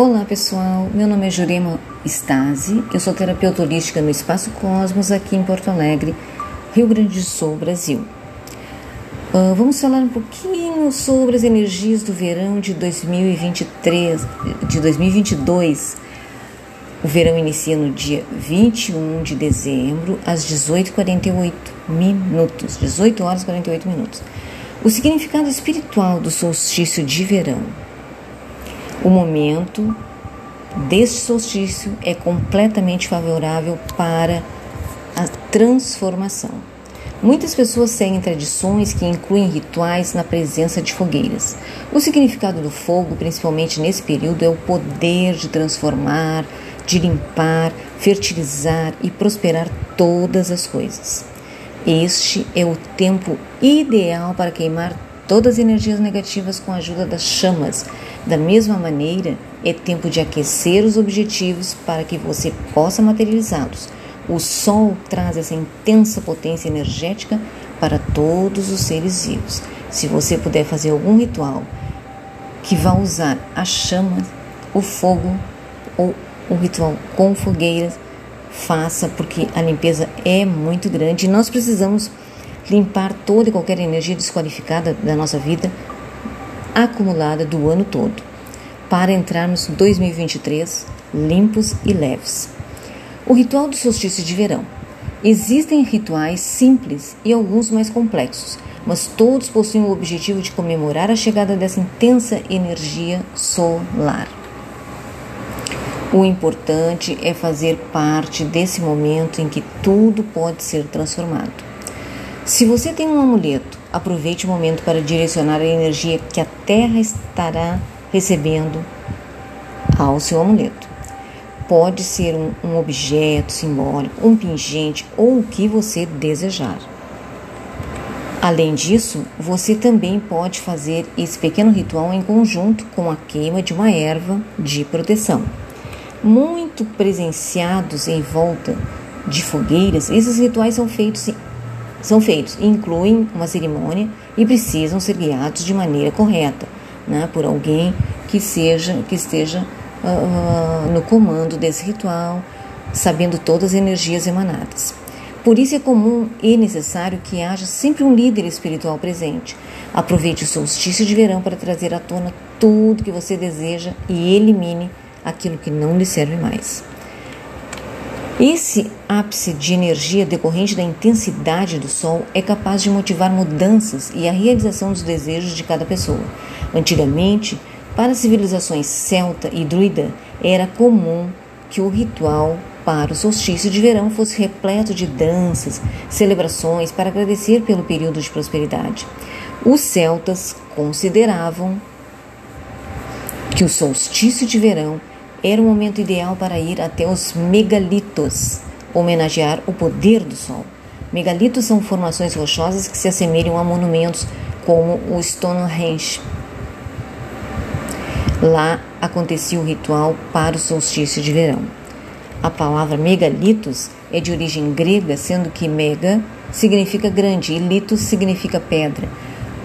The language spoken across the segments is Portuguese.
Olá pessoal, meu nome é Jurema Stasi, eu sou terapeuta holística no Espaço Cosmos aqui em Porto Alegre, Rio Grande do Sul, Brasil. Uh, vamos falar um pouquinho sobre as energias do verão de 2023, de 2022. O verão inicia no dia 21 de dezembro, às 18h48 minutos, 18 horas e 48 minutos. O significado espiritual do solstício de verão o momento deste solstício é completamente favorável para a transformação. Muitas pessoas seguem tradições que incluem rituais na presença de fogueiras. O significado do fogo, principalmente nesse período, é o poder de transformar, de limpar, fertilizar e prosperar todas as coisas. Este é o tempo ideal para queimar todas as energias negativas com a ajuda das chamas. Da mesma maneira, é tempo de aquecer os objetivos para que você possa materializá-los. O Sol traz essa intensa potência energética para todos os seres vivos. Se você puder fazer algum ritual que vá usar a chama, o fogo ou o ritual com fogueiras, faça, porque a limpeza é muito grande e nós precisamos limpar toda e qualquer energia desqualificada da nossa vida acumulada do ano todo, para entrarmos 2023 limpos e leves. O ritual do solstício de verão. Existem rituais simples e alguns mais complexos, mas todos possuem o objetivo de comemorar a chegada dessa intensa energia solar. O importante é fazer parte desse momento em que tudo pode ser transformado. Se você tem um amuleto, aproveite o momento para direcionar a energia que a Terra estará recebendo ao seu amuleto. Pode ser um, um objeto simbólico, um pingente ou o que você desejar. Além disso, você também pode fazer esse pequeno ritual em conjunto com a queima de uma erva de proteção. Muito presenciados em volta de fogueiras, esses rituais são feitos são feitos, incluem uma cerimônia e precisam ser guiados de maneira correta, né, por alguém que seja que esteja uh, no comando desse ritual, sabendo todas as energias emanadas. Por isso é comum e necessário que haja sempre um líder espiritual presente. Aproveite o solstício de verão para trazer à tona tudo que você deseja e elimine aquilo que não lhe serve mais. Esse ápice de energia decorrente da intensidade do Sol é capaz de motivar mudanças e a realização dos desejos de cada pessoa. Antigamente, para civilizações celta e druida, era comum que o ritual para o solstício de verão fosse repleto de danças, celebrações para agradecer pelo período de prosperidade. Os celtas consideravam que o solstício de verão era o momento ideal para ir até os megalitos, homenagear o poder do Sol. Megalitos são formações rochosas que se assemelham a monumentos como o Stonehenge. Lá acontecia o ritual para o solstício de verão. A palavra megalitos é de origem grega, sendo que mega significa grande e litos significa pedra.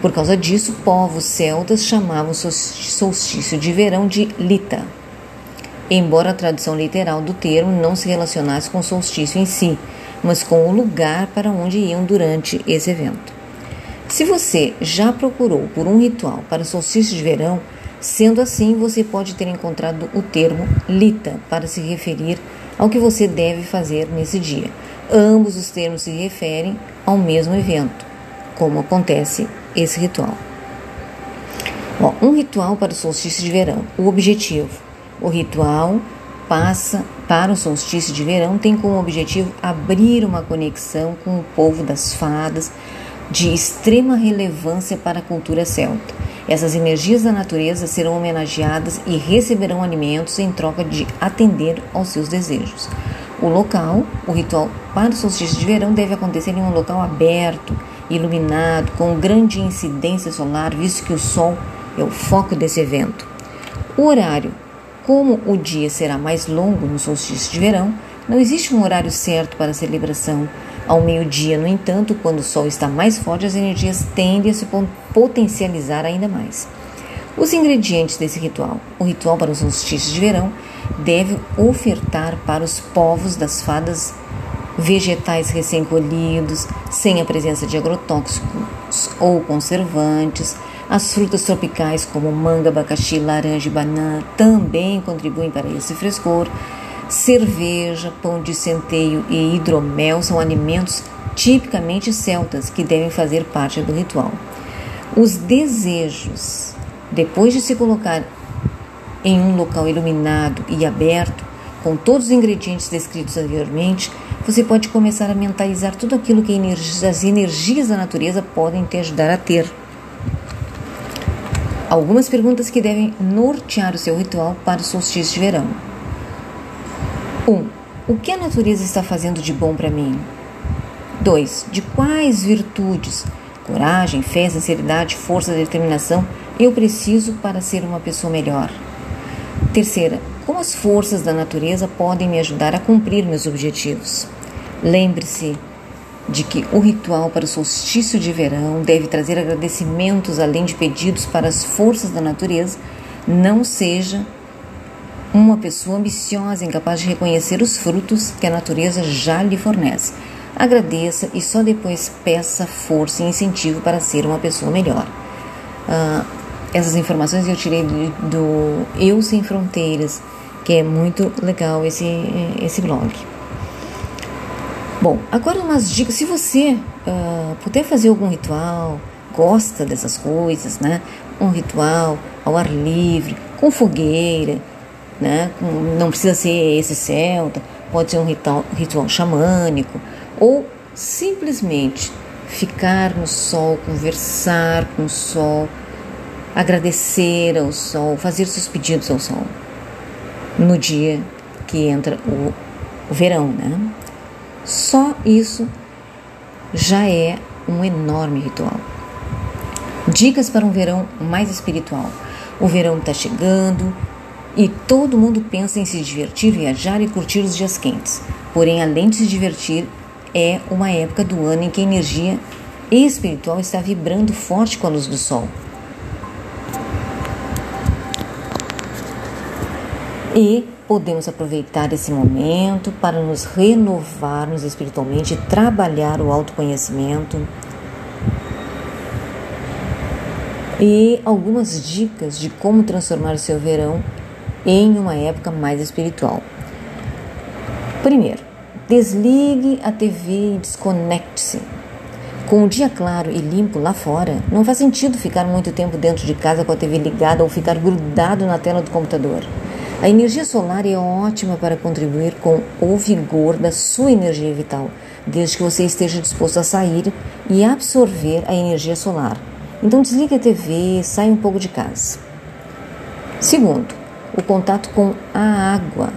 Por causa disso, povos celtas chamavam o solstício de verão de lita embora a tradução literal do termo não se relacionasse com o solstício em si, mas com o lugar para onde iam durante esse evento. Se você já procurou por um ritual para solstício de verão, sendo assim, você pode ter encontrado o termo lita para se referir ao que você deve fazer nesse dia. Ambos os termos se referem ao mesmo evento, como acontece esse ritual. Bom, um ritual para o solstício de verão. O objetivo o ritual passa para o solstício de verão tem como objetivo abrir uma conexão com o povo das fadas de extrema relevância para a cultura celta. Essas energias da natureza serão homenageadas e receberão alimentos em troca de atender aos seus desejos. O local, o ritual para o solstício de verão deve acontecer em um local aberto, iluminado, com grande incidência solar, visto que o sol é o foco desse evento. O horário como o dia será mais longo no solstício de verão, não existe um horário certo para a celebração. Ao meio-dia, no entanto, quando o sol está mais forte, as energias tendem a se potencializar ainda mais. Os ingredientes desse ritual. O ritual para os solstícios de verão deve ofertar para os povos das fadas vegetais recém-colhidos, sem a presença de agrotóxicos ou conservantes. As frutas tropicais como manga, abacaxi, laranja e banana também contribuem para esse frescor. Cerveja, pão de centeio e hidromel são alimentos tipicamente celtas que devem fazer parte do ritual. Os desejos, depois de se colocar em um local iluminado e aberto, com todos os ingredientes descritos anteriormente, você pode começar a mentalizar tudo aquilo que as energias da natureza podem te ajudar a ter. Algumas perguntas que devem nortear o seu ritual para o solstício de verão. 1. Um, o que a natureza está fazendo de bom para mim? 2. De quais virtudes, coragem, fé, sinceridade, força, determinação eu preciso para ser uma pessoa melhor? Terceira, como as forças da natureza podem me ajudar a cumprir meus objetivos? Lembre-se de que o ritual para o solstício de verão deve trazer agradecimentos além de pedidos para as forças da natureza. Não seja uma pessoa ambiciosa, incapaz de reconhecer os frutos que a natureza já lhe fornece. Agradeça e só depois peça força e incentivo para ser uma pessoa melhor. Uh, essas informações eu tirei do, do Eu Sem Fronteiras, que é muito legal esse, esse blog. Bom, agora umas dicas. Se você uh, puder fazer algum ritual, gosta dessas coisas, né? Um ritual ao ar livre, com fogueira, né? Não precisa ser esse celta, pode ser um ritual, ritual xamânico, ou simplesmente ficar no sol, conversar com o sol, agradecer ao sol, fazer seus pedidos ao sol no dia que entra o, o verão, né? Só isso já é um enorme ritual. Dicas para um verão mais espiritual. O verão está chegando e todo mundo pensa em se divertir, viajar e curtir os dias quentes. Porém, além de se divertir, é uma época do ano em que a energia espiritual está vibrando forte com a luz do sol. E podemos aproveitar esse momento para nos renovarmos espiritualmente, trabalhar o autoconhecimento. E algumas dicas de como transformar o seu verão em uma época mais espiritual. Primeiro, desligue a TV e desconecte-se. Com o dia claro e limpo lá fora, não faz sentido ficar muito tempo dentro de casa com a TV ligada ou ficar grudado na tela do computador. A energia solar é ótima para contribuir com o vigor da sua energia vital, desde que você esteja disposto a sair e absorver a energia solar. Então desligue a TV, saia um pouco de casa. Segundo, o contato com a água.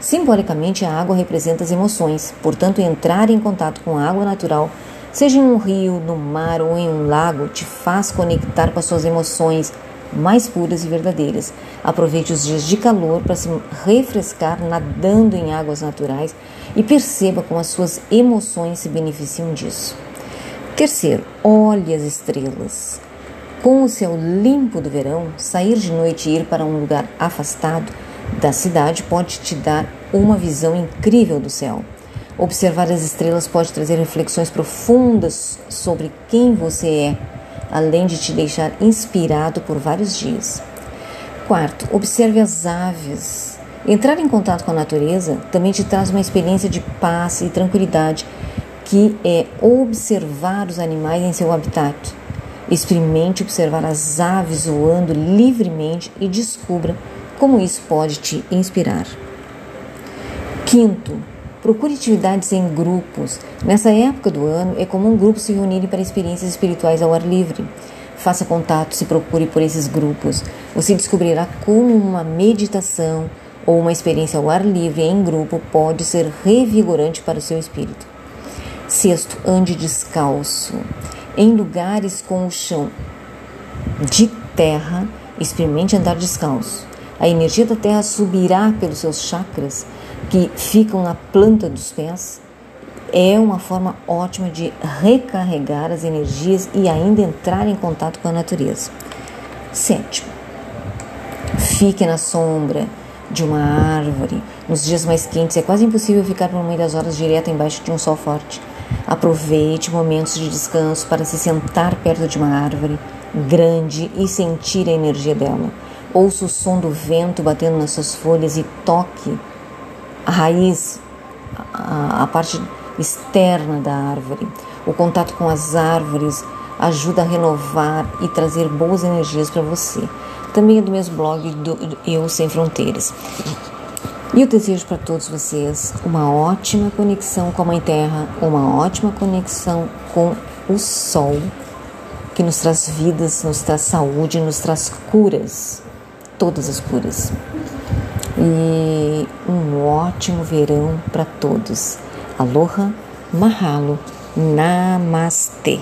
Simbolicamente, a água representa as emoções, portanto, entrar em contato com a água natural, seja em um rio, no mar ou em um lago, te faz conectar com as suas emoções, mais puras e verdadeiras. Aproveite os dias de calor para se refrescar nadando em águas naturais e perceba como as suas emoções se beneficiam disso. Terceiro, olhe as estrelas. Com o céu limpo do verão, sair de noite e ir para um lugar afastado da cidade pode te dar uma visão incrível do céu. Observar as estrelas pode trazer reflexões profundas sobre quem você é além de te deixar inspirado por vários dias. Quarto, observe as aves. Entrar em contato com a natureza também te traz uma experiência de paz e tranquilidade, que é observar os animais em seu habitat. Experimente observar as aves voando livremente e descubra como isso pode te inspirar. Quinto, Procure atividades em grupos. Nessa época do ano, é comum grupos se reunirem para experiências espirituais ao ar livre. Faça contatos e procure por esses grupos. Você descobrirá como uma meditação ou uma experiência ao ar livre em grupo pode ser revigorante para o seu espírito. Sexto, ande descalço. Em lugares com o chão de terra, experimente andar descalço. A energia da terra subirá pelos seus chakras que ficam na planta dos pés, é uma forma ótima de recarregar as energias e ainda entrar em contato com a natureza. Sétimo, Fique na sombra de uma árvore. Nos dias mais quentes é quase impossível ficar por muitas horas direto embaixo de um sol forte. Aproveite momentos de descanso para se sentar perto de uma árvore grande e sentir a energia dela. Ouça o som do vento batendo nas suas folhas e toque a raiz, a, a parte externa da árvore. O contato com as árvores ajuda a renovar e trazer boas energias para você. Também é do mesmo blog do Eu Sem Fronteiras. E eu desejo para todos vocês uma ótima conexão com a Mãe Terra, uma ótima conexão com o Sol, que nos traz vidas, nos traz saúde, nos traz curas, todas as curas. E um ótimo verão para todos. Aloha, mahalo, namastê.